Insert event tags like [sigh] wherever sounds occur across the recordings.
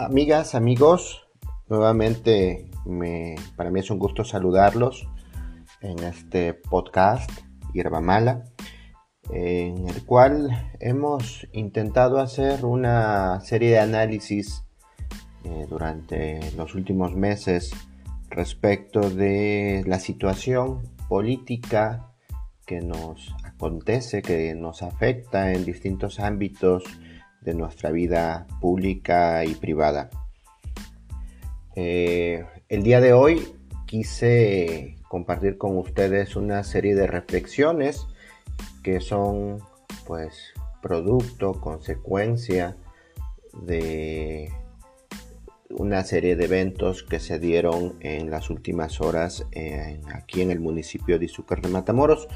Amigas, amigos, nuevamente para mí es un gusto saludarlos en este podcast Hierba Mala, en el cual hemos intentado hacer una serie de análisis eh, durante los últimos meses respecto de la situación política que nos acontece, que nos afecta en distintos ámbitos de nuestra vida pública y privada. Eh, el día de hoy quise compartir con ustedes una serie de reflexiones que son pues producto, consecuencia de una serie de eventos que se dieron en las últimas horas aquí en el municipio de Izúcar de Matamoros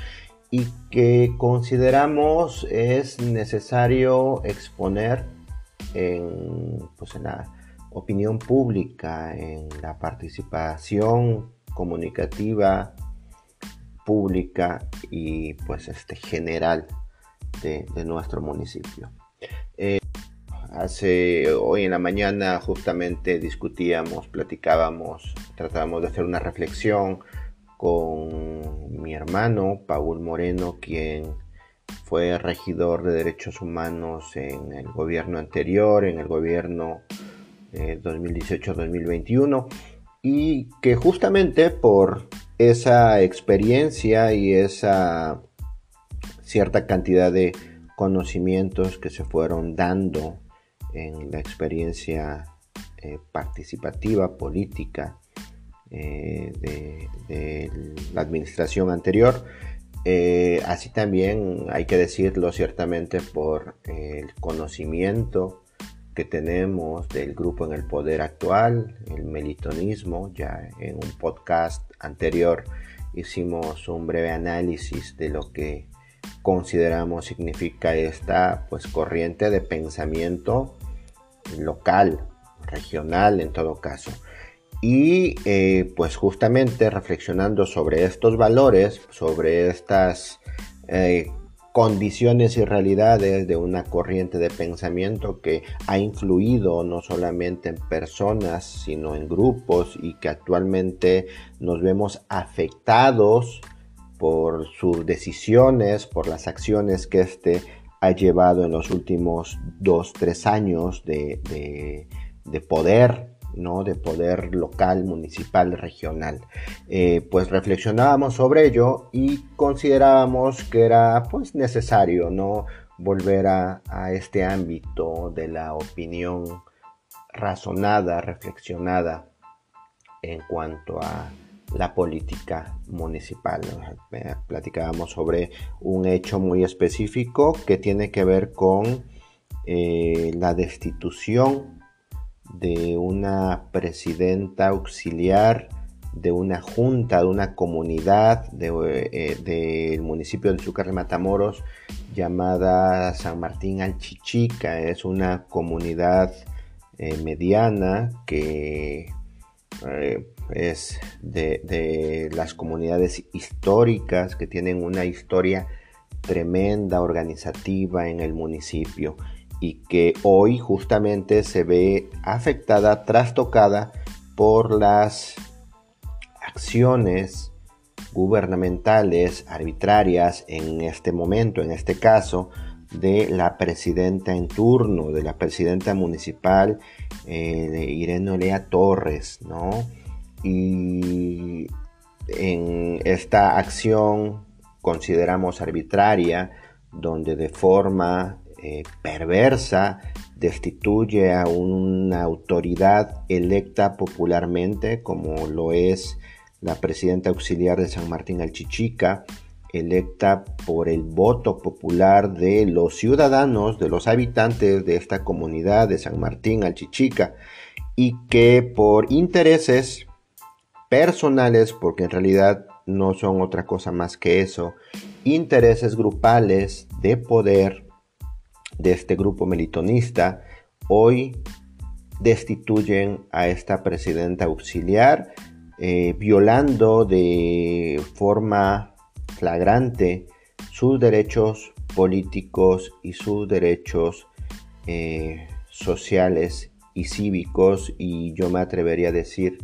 y que consideramos es necesario exponer en, pues en la opinión pública, en la participación comunicativa pública y pues este general de, nuestro municipio. Eh, hace hoy en la mañana justamente discutíamos, platicábamos, tratábamos de hacer una reflexión con mi hermano Paul Moreno, quien fue regidor de derechos humanos en el gobierno anterior, en el gobierno 2018-2021, y que justamente por esa experiencia y esa cierta cantidad de conocimientos que se fueron dando en la experiencia eh, participativa política eh, de, la administración anterior. Eh, así también hay que decirlo ciertamente por el conocimiento que tenemos del grupo en el poder actual, el melitonismo. Ya en un podcast anterior hicimos un breve análisis de lo que consideramos significa esta pues corriente de pensamiento local, regional en todo caso. Y eh, pues justamente reflexionando sobre estos valores, sobre estas eh, condiciones y realidades de una corriente de pensamiento que ha influido no solamente en personas, sino en grupos y que actualmente nos vemos afectados por sus decisiones, por las acciones que éste ha llevado en los últimos dos, tres años de, de poder ¿no? de poder local, municipal, regional. Eh, pues reflexionábamos sobre ello y considerábamos que era pues necesario ¿no? volver a, este ámbito de la opinión razonada, reflexionada en cuanto a la política municipal. Eh, platicábamos sobre un hecho muy específico que tiene que ver con eh, la destitución de una presidenta auxiliar de una junta, de una comunidad eh, del municipio de Zúcar de Matamoros llamada San Martín Alchichica. Es una comunidad eh, mediana que eh, es de, de, las comunidades históricas que tienen una historia tremenda organizativa en el municipio y que hoy justamente se ve afectada, trastocada por las acciones gubernamentales arbitrarias en este momento, en este caso, de la presidenta en turno, de la presidenta municipal eh, Irene Olea Torres, ¿no? Y en esta acción consideramos arbitraria, donde de forma eh, perversa destituye a una autoridad electa popularmente, como lo es la presidenta auxiliar de San Martín Alchichica, electa por el voto popular de los ciudadanos, de los habitantes de esta comunidad de San Martín Alchichica, y que por intereses personales, porque en realidad no son otra cosa más que eso, intereses grupales de poder, de este grupo melitonista hoy destituyen a esta presidenta auxiliar, eh, violando de forma flagrante sus derechos políticos y sus derechos eh, sociales y cívicos y yo me atrevería a decir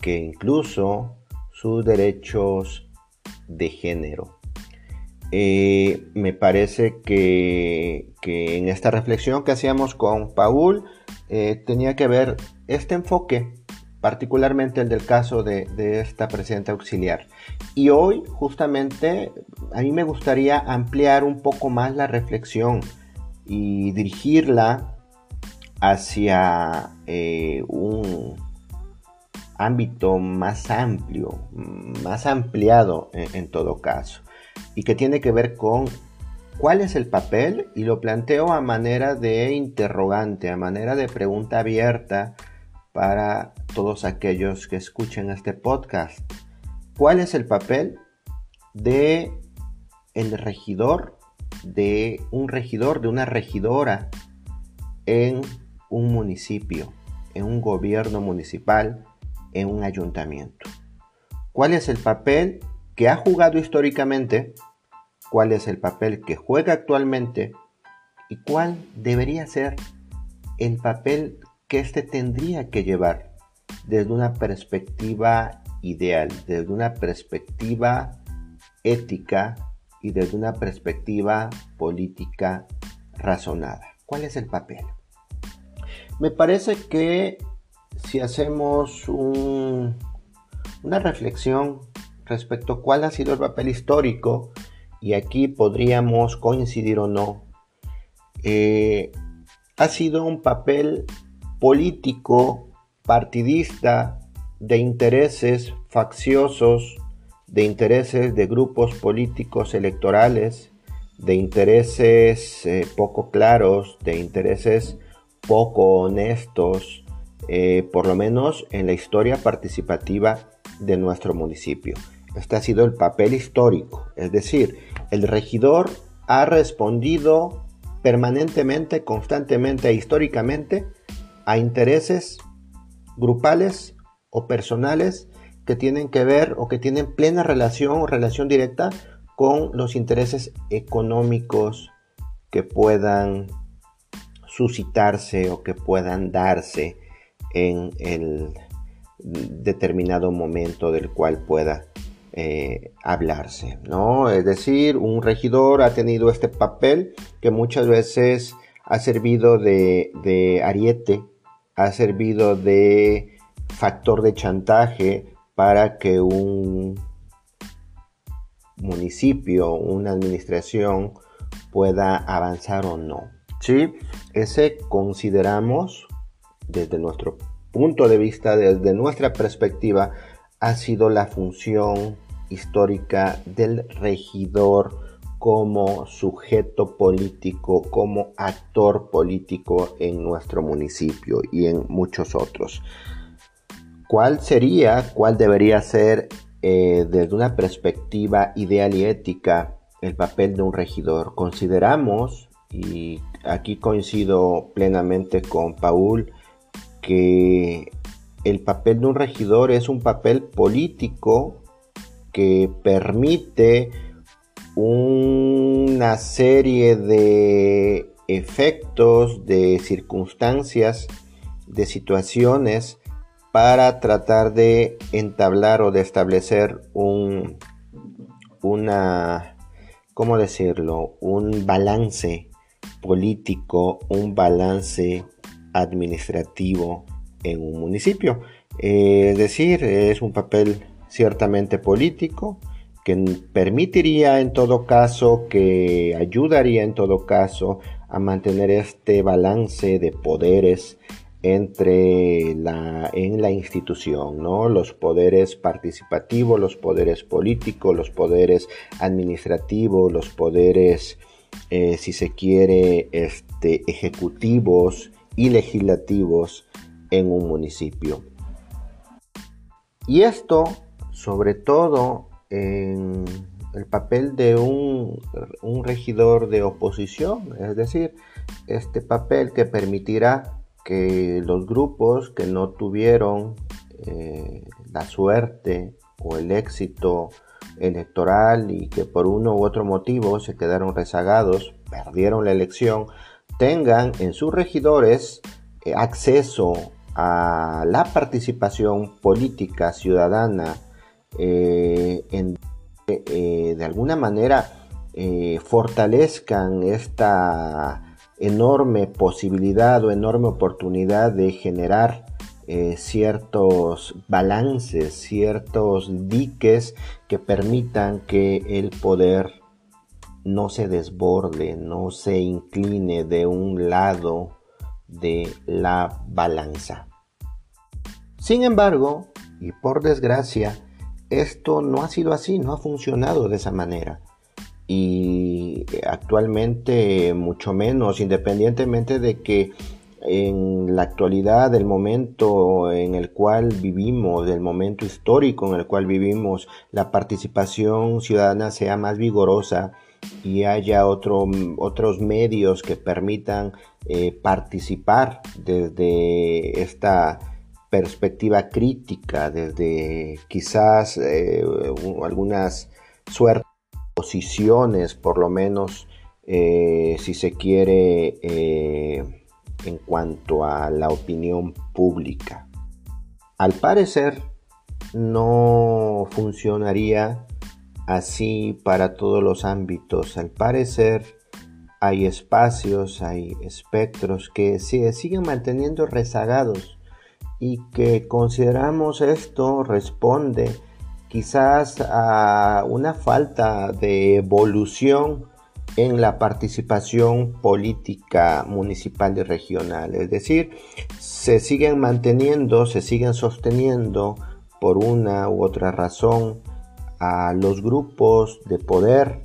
que incluso sus derechos de género. Eh, me parece que, en esta reflexión que hacíamos con Paul eh, tenía que ver este enfoque, particularmente el del caso de, esta presidenta auxiliar. Y hoy justamente a mí me gustaría ampliar un poco más la reflexión y dirigirla hacia eh, un ámbito más amplio, más ampliado en, todo caso, y que tiene que ver con cuál es el papel, y lo planteo a manera de interrogante, a manera de pregunta abierta para todos aquellos que escuchen este podcast. ¿Cuál es el papel de el regidor, de un regidor, de una regidora en un municipio, en un gobierno municipal, en un ayuntamiento. ¿Cuál es el papel que ha jugado históricamente? ¿Cuál es el papel que juega actualmente? ¿Y cuál debería ser el papel que éste tendría que llevar desde una perspectiva ideal, desde una perspectiva ética y desde una perspectiva política razonada? ¿Cuál es el papel? Me parece que si hacemos una reflexión respecto a cuál ha sido el papel histórico, y aquí podríamos coincidir o no, eh, ha sido un papel político, partidista, de intereses facciosos, de intereses de grupos políticos electorales, de intereses eh, poco claros, de intereses poco honestos, eh, por lo menos en la historia participativa de nuestro municipio. Este ha sido el papel histórico, es decir, el regidor ha respondido permanentemente, constantemente e históricamente a intereses grupales o personales que tienen que ver o que tienen plena relación o relación directa con los intereses económicos que puedan suscitarse o que puedan darse en el determinado momento del cual pueda eh, hablarse, ¿no? Es decir, un regidor ha tenido este papel que muchas veces ha servido de, de ariete, ha servido de factor de chantaje para que un municipio, una administración pueda avanzar o no. ¿sí? Ese consideramos, desde nuestro punto de vista, desde nuestra perspectiva, ha sido la función histórica del regidor como sujeto político, como actor político en nuestro municipio y en muchos otros. ¿Cuál sería, cuál debería ser eh, desde una perspectiva ideal y ética el papel de un regidor? Consideramos y aquí coincido plenamente con Paul, que el papel de un regidor es un papel político que permite una serie de efectos, de circunstancias, de situaciones para tratar de entablar o de establecer un, una, ¿cómo decirlo? Un balance político, un balance administrativo en un municipio. Eh, es decir, es un papel ciertamente político que permitiría en todo caso, que ayudaría en todo caso a mantener este balance de poderes entre la, en la institución, ¿no? Los poderes participativos, los poderes políticos, los poderes administrativos, los poderes eh, si se quiere, este, ejecutivos y legislativos en un municipio. Y esto, sobre todo, en el papel de un, regidor de oposición, es decir, este papel que permitirá que los grupos que no tuvieron eh, la suerte o el éxito electoral y que por uno u otro motivo se quedaron rezagados, perdieron la elección, tengan en sus regidores acceso a la participación política ciudadana en, de alguna manera fortalezcan esta enorme posibilidad o enorme oportunidad de generar eh, ciertos balances, ciertos diques que permitan que el poder no se desborde, no se incline de un lado de la balanza. Sin embargo, y por desgracia, esto no ha sido así, no ha funcionado de esa manera. Y actualmente mucho menos, independientemente de que en la actualidad, del momento en el cual vivimos, del momento histórico en el cual vivimos, la participación ciudadana sea más vigorosa y haya otros medios que permitan eh, participar desde esta perspectiva crítica, desde quizás eh, algunas suertes posiciones, por lo menos, eh, si se quiere en cuanto a la opinión pública. Al parecer, no funcionaría así para todos los ámbitos. Al parecer, hay espacios, hay espectros que se siguen manteniendo rezagados y que consideramos esto responde quizás a una falta de evolución en la participación política municipal y regional. Es decir, se siguen manteniendo, se siguen sosteniendo por una u otra razón a los grupos de poder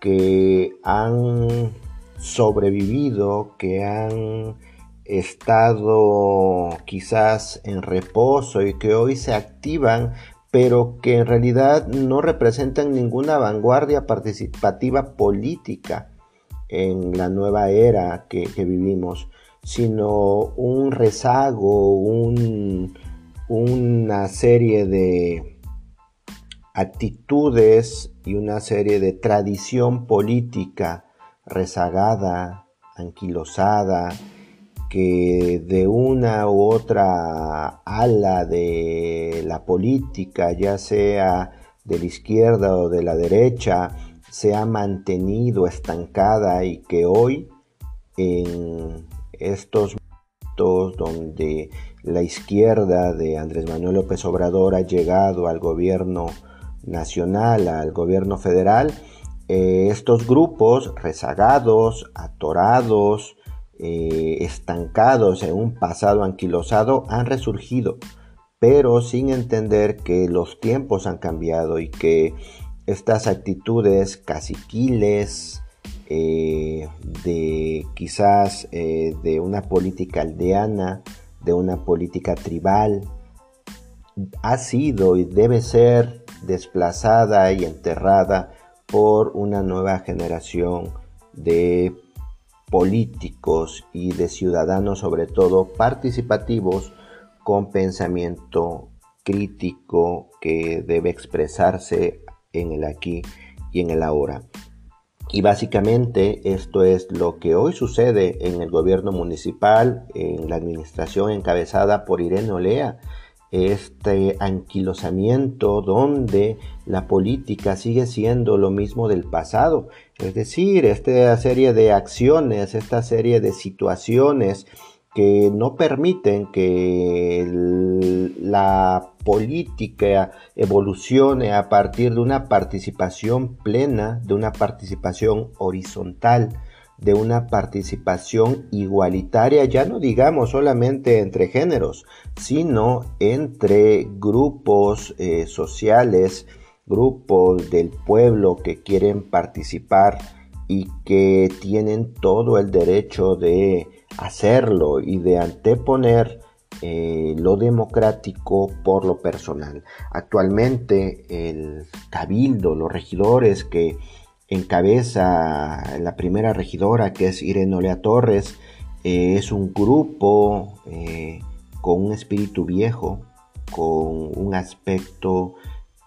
que han sobrevivido, que han estado quizás en reposo y que hoy se activan pero que en realidad no representan ninguna vanguardia participativa política en la nueva era que, vivimos, sino un rezago, una serie de actitudes y una serie de tradición política rezagada, anquilosada, que de una u otra ala de la política, ya sea de la izquierda o de la derecha, se ha mantenido estancada y que hoy en estos momentos donde la izquierda de Andrés Manuel López Obrador ha llegado al gobierno nacional, al gobierno federal, eh, estos grupos rezagados, atorados, eh, estancados en un pasado anquilosado han resurgido, pero sin entender que los tiempos han cambiado y que estas actitudes caciquiles, eh, de quizás eh, de una política aldeana, de una política tribal, ha sido y debe ser desplazada y enterrada por una nueva generación de políticos y de ciudadanos sobre todo participativos con pensamiento crítico que debe expresarse en el aquí y en el ahora. Y básicamente esto es lo que hoy sucede en el gobierno municipal, en la administración encabezada por Irene Olea, este anquilosamiento donde la política sigue siendo lo mismo del pasado. Es decir, esta serie de acciones, esta serie de situaciones que no permiten que la política evolucione a partir de una participación plena, de una participación horizontal, de una participación igualitaria, ya no digamos solamente entre géneros, sino entre grupos eh, sociales, grupos del pueblo que quieren participar y que tienen todo el derecho de hacerlo y de anteponer eh, lo democrático por lo personal. Actualmente el cabildo, los regidores que encabeza la primera regidora que es Irene Olea Torres, eh, es un grupo eh, con un espíritu viejo, con un aspecto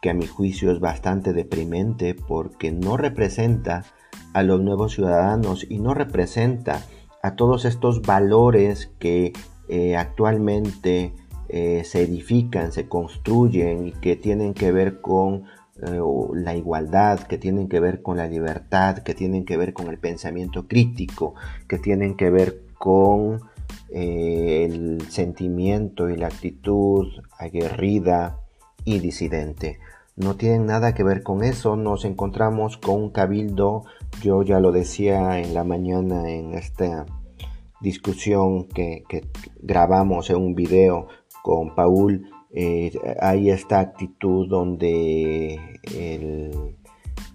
que a mi juicio es bastante deprimente porque no representa a los nuevos ciudadanos y no representa a todos estos valores que eh, actualmente se edifican, se construyen y que tienen que ver con eh, la igualdad, que tienen que ver con la libertad, que tienen que ver con el pensamiento crítico, que tienen que ver con el sentimiento y la actitud aguerrida y disidente. No tienen nada que ver con eso, nos encontramos con un cabildo, yo ya lo decía en la mañana en esta discusión que, grabamos en un video con Paul, eh, hay esta actitud donde el,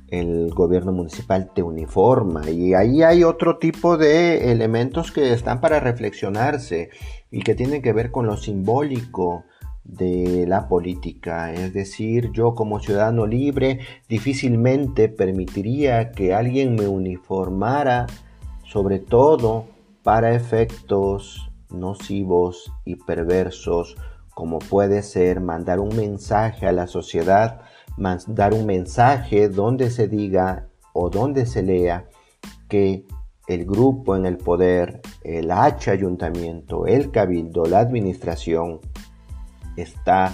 el, gobierno municipal te uniforma y ahí hay otro tipo de elementos que están para reflexionarse y que tienen que ver con lo simbólico de la política, es decir, yo como ciudadano libre difícilmente permitiría que alguien me uniformara, sobre todo para efectos nocivos y perversos, como puede ser mandar un mensaje a la sociedad, mandar un mensaje donde se diga o donde se lea que el grupo en el poder, el H ayuntamiento, el cabildo, la administración, está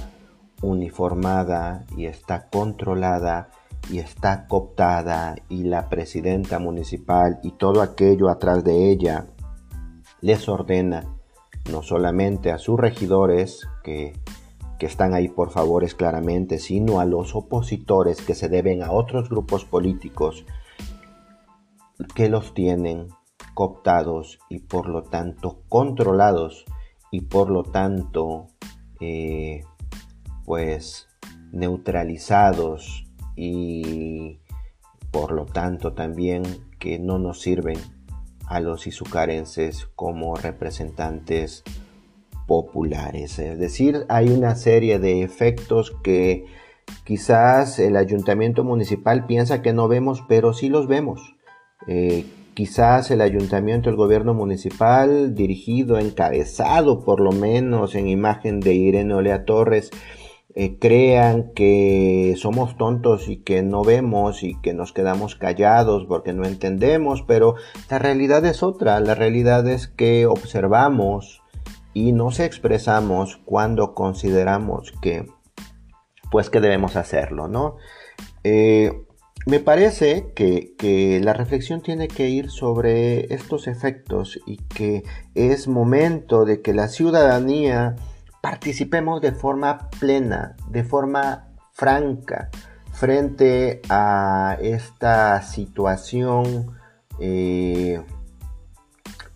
uniformada y está controlada y está cooptada y la presidenta municipal y todo aquello atrás de ella les ordena no solamente a sus regidores que, están ahí por favores claramente, sino a los opositores que se deben a otros grupos políticos que los tienen cooptados y por lo tanto controlados y por lo tanto eh, pues neutralizados y por lo tanto también que no nos sirven a los izucarenses como representantes populares. Es decir, hay una serie de efectos que quizás el ayuntamiento municipal piensa que no vemos, pero sí los vemos. Eh, quizás el ayuntamiento, el gobierno municipal, dirigido, encabezado por lo menos en imagen de Irene Olea Torres, eh, crean que somos tontos y que no vemos y que nos quedamos callados porque no entendemos, pero la realidad es otra, la realidad es que observamos y nos expresamos cuando consideramos que pues que debemos hacerlo, ¿no? Eh, me parece que, que, la reflexión tiene que ir sobre estos efectos y que es momento de que la ciudadanía participemos de forma plena, de forma franca, frente a esta situación eh,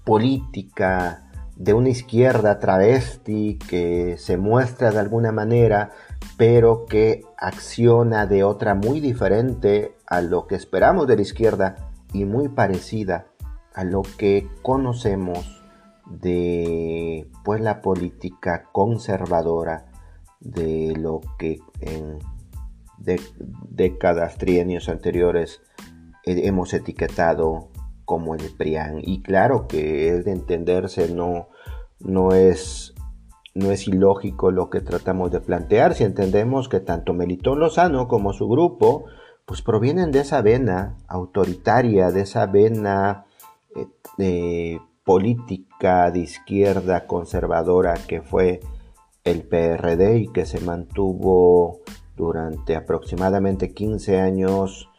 política de una izquierda travesti que se muestra de alguna manera, pero que acciona de otra muy diferente a lo que esperamos de la izquierda y muy parecida a lo que conocemos de pues la política conservadora de lo que en décadas, trienios anteriores hemos etiquetado como el PRIAN. Y claro que es de entenderse, no, no, es, no es ilógico lo que tratamos de plantear si entendemos que tanto Melitón Lozano como su grupo pues provienen de esa vena autoritaria, de esa vena eh, política de izquierda conservadora que fue el PRD y que se mantuvo durante aproximadamente 15 años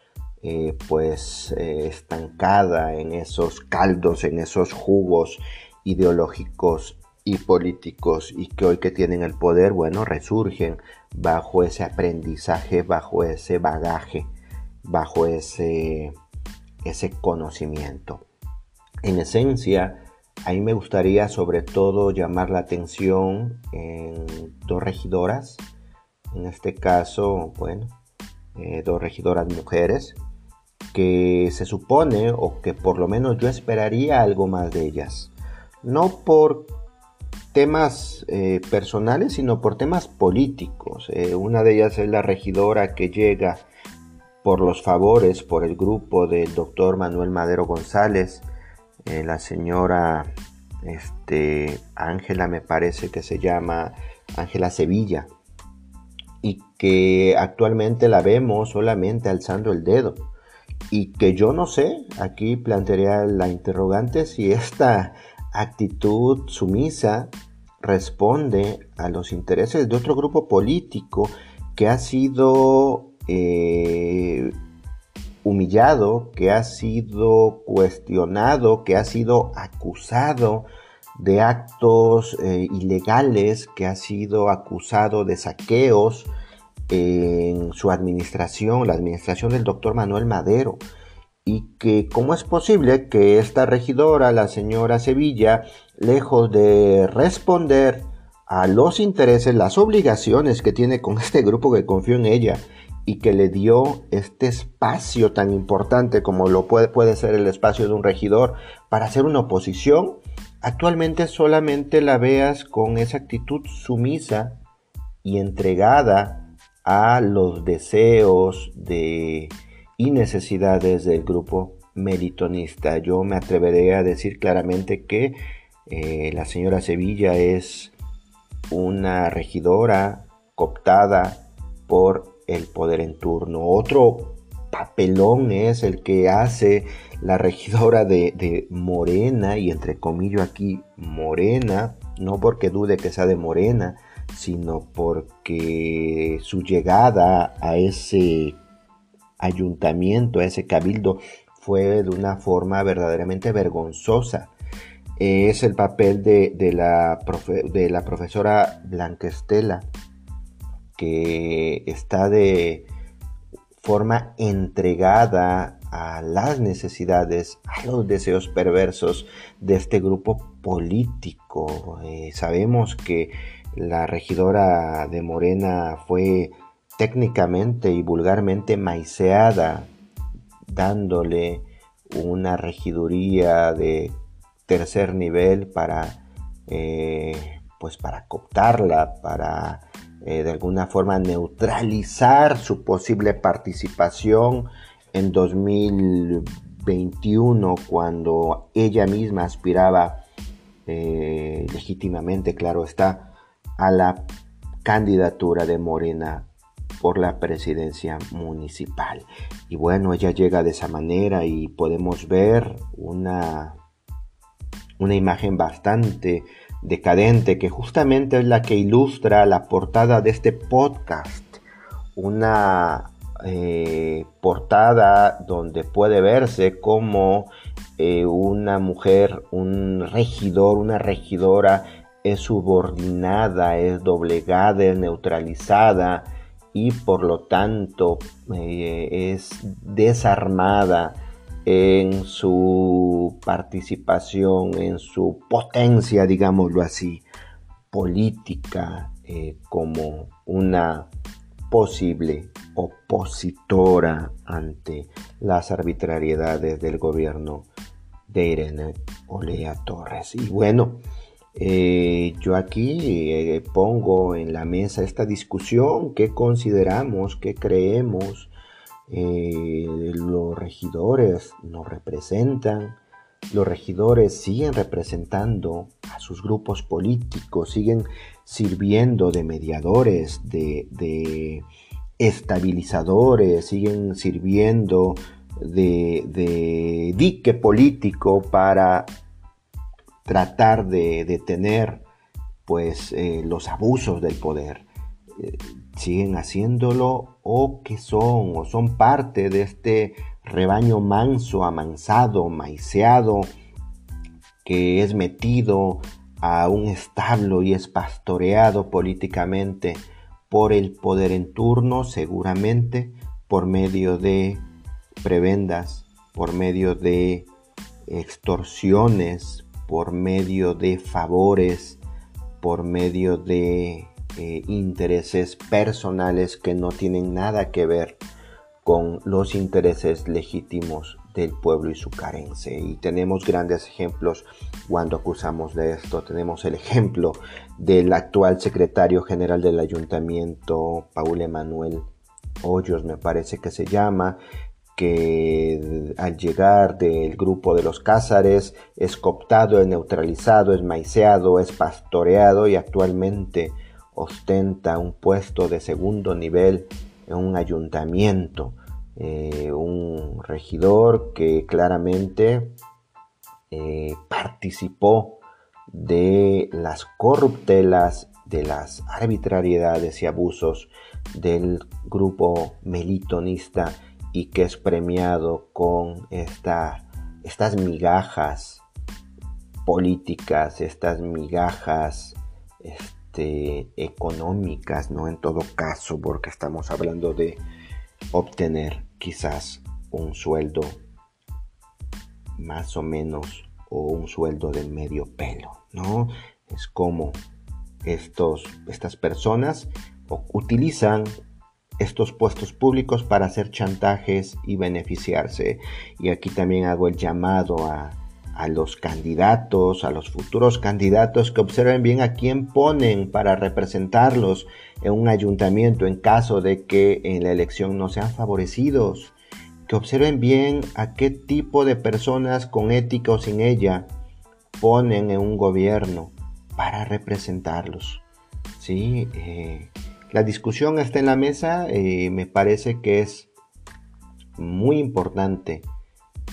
eh, pues eh, estancada en esos caldos, en esos jugos ideológicos y políticos y que hoy que tienen el poder, bueno, resurgen bajo ese aprendizaje, bajo ese bagaje, bajo ese, ese conocimiento. En esencia, a mí me gustaría sobre todo llamar la atención en dos regidoras, en este caso, bueno, eh, dos regidoras mujeres, que se supone o que por lo menos yo esperaría algo más de ellas. No por temas eh, personales, sino por temas políticos. Eh, una de ellas es la regidora que llega por los favores, por el grupo del doctor Manuel Madero González, eh, la señora este, Ángela, me parece que se llama Ángela Sevilla, y que actualmente la vemos solamente alzando el dedo. Y que yo no sé, aquí plantearía la interrogante si esta actitud sumisa responde a los intereses de otro grupo político que ha sido eh, humillado, que ha sido cuestionado, que ha sido acusado de actos eh, ilegales, que ha sido acusado de saqueos en su administración, la administración del doctor Manuel Madero, y que cómo es posible que esta regidora, la señora Sevilla, lejos de responder a los intereses, las obligaciones que tiene con [laughs] este grupo que confió en ella y que le dio este espacio tan importante como lo puede, puede ser el espacio de un regidor para hacer una oposición, actualmente solamente la veas con esa actitud sumisa y entregada a los deseos de, y necesidades del grupo meritonista. Yo me atreveré a decir claramente que eh, la señora Sevilla es una regidora cooptada por el poder en turno. Otro papelón es el que hace la regidora de, Morena, y entre comillas aquí Morena, no porque dude que sea de Morena, sino porque su llegada a ese ayuntamiento, a ese cabildo, fue de una forma verdaderamente vergonzosa es el papel de, la, de la profesora Blanquestela, que está de forma entregada a las necesidades, a los deseos perversos de este grupo político. Eh, sabemos que la regidora de Morena fue técnicamente y vulgarmente maiceada, dándole una regiduría de tercer nivel para, eh, pues para cooptarla, para eh, de alguna forma neutralizar su posible participación en 2021 cuando ella misma aspiraba eh, legítimamente, claro está, a la candidatura de Morena por la presidencia municipal. Y bueno, ella llega de esa manera y podemos ver una una imagen bastante decadente que justamente es la que ilustra la portada de este podcast. Una eh, portada donde puede verse como eh, una mujer, un regidor, una regidora es subordinada, es doblegada, es neutralizada y por lo tanto eh, es desarmada en su participación, en su potencia, digámoslo así, política eh, como una posible opositora ante las arbitrariedades del gobierno de Irene Olea Torres. Y bueno, eh, yo aquí eh, pongo en la mesa esta discusión, qué consideramos, qué creemos eh, los regidores nos representan, los regidores siguen representando a sus grupos políticos, siguen sirviendo de mediadores, de, estabilizadores, siguen sirviendo de, dique político para tratar de detener pues eh, los abusos del poder. Eh, siguen haciéndolo o que son o son parte de este rebaño manso, amansado, maiceado, que es metido a un establo y es pastoreado políticamente por el poder en turno, seguramente por medio de prebendas, por medio de extorsiones, por medio de favores, por medio de eh, intereses personales que no tienen nada que ver con los intereses legítimos del pueblo y su carencia. Y tenemos grandes ejemplos cuando acusamos de esto. Tenemos el ejemplo del actual secretario general del ayuntamiento, Paul Emanuel Hoyos, me parece que se llama, que al llegar del grupo de los Cázares es cooptado, es neutralizado, es maiceado, es pastoreado y actualmente ostenta un puesto de segundo nivel en un ayuntamiento, eh, un regidor que claramente eh, participó de las corruptelas, de las arbitrariedades y abusos del grupo melitonista y que es premiado con esta, estas migajas políticas, estas migajas este, económicas, ¿no? En todo caso, porque estamos hablando de obtener quizás un sueldo más o menos o un sueldo de medio pelo, ¿no? Es como estos, estas personas utilizan estos puestos públicos para hacer chantajes y beneficiarse. Y aquí también hago el llamado a, a los candidatos, a los futuros candidatos que observen bien a quién ponen para representarlos en un ayuntamiento en caso de que en la elección no sean favorecidos que observen bien a qué tipo de personas con ética o sin ella ponen en un gobierno para representarlos. ¿Sí? Eh, la discusión está en la mesa, eh, me parece que es muy importante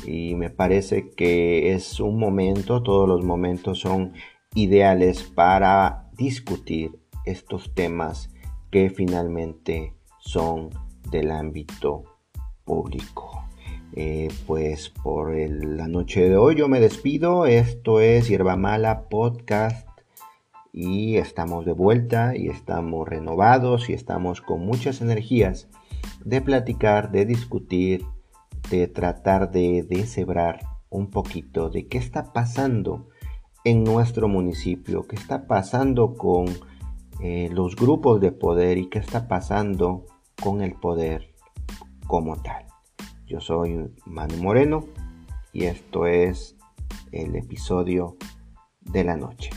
y me parece que es un momento, todos los momentos son ideales para discutir estos temas que finalmente son del ámbito público. Eh, pues por la noche de hoy yo me despido. Esto es Hierba Mala Podcast y estamos de vuelta y estamos renovados y estamos con muchas energías de platicar, de discutir, de tratar de deshebrar un poquito de qué está pasando en nuestro municipio, qué está pasando con eh, los grupos de poder y qué está pasando con el poder como tal. Yo soy Manu Moreno y esto es el episodio de la noche.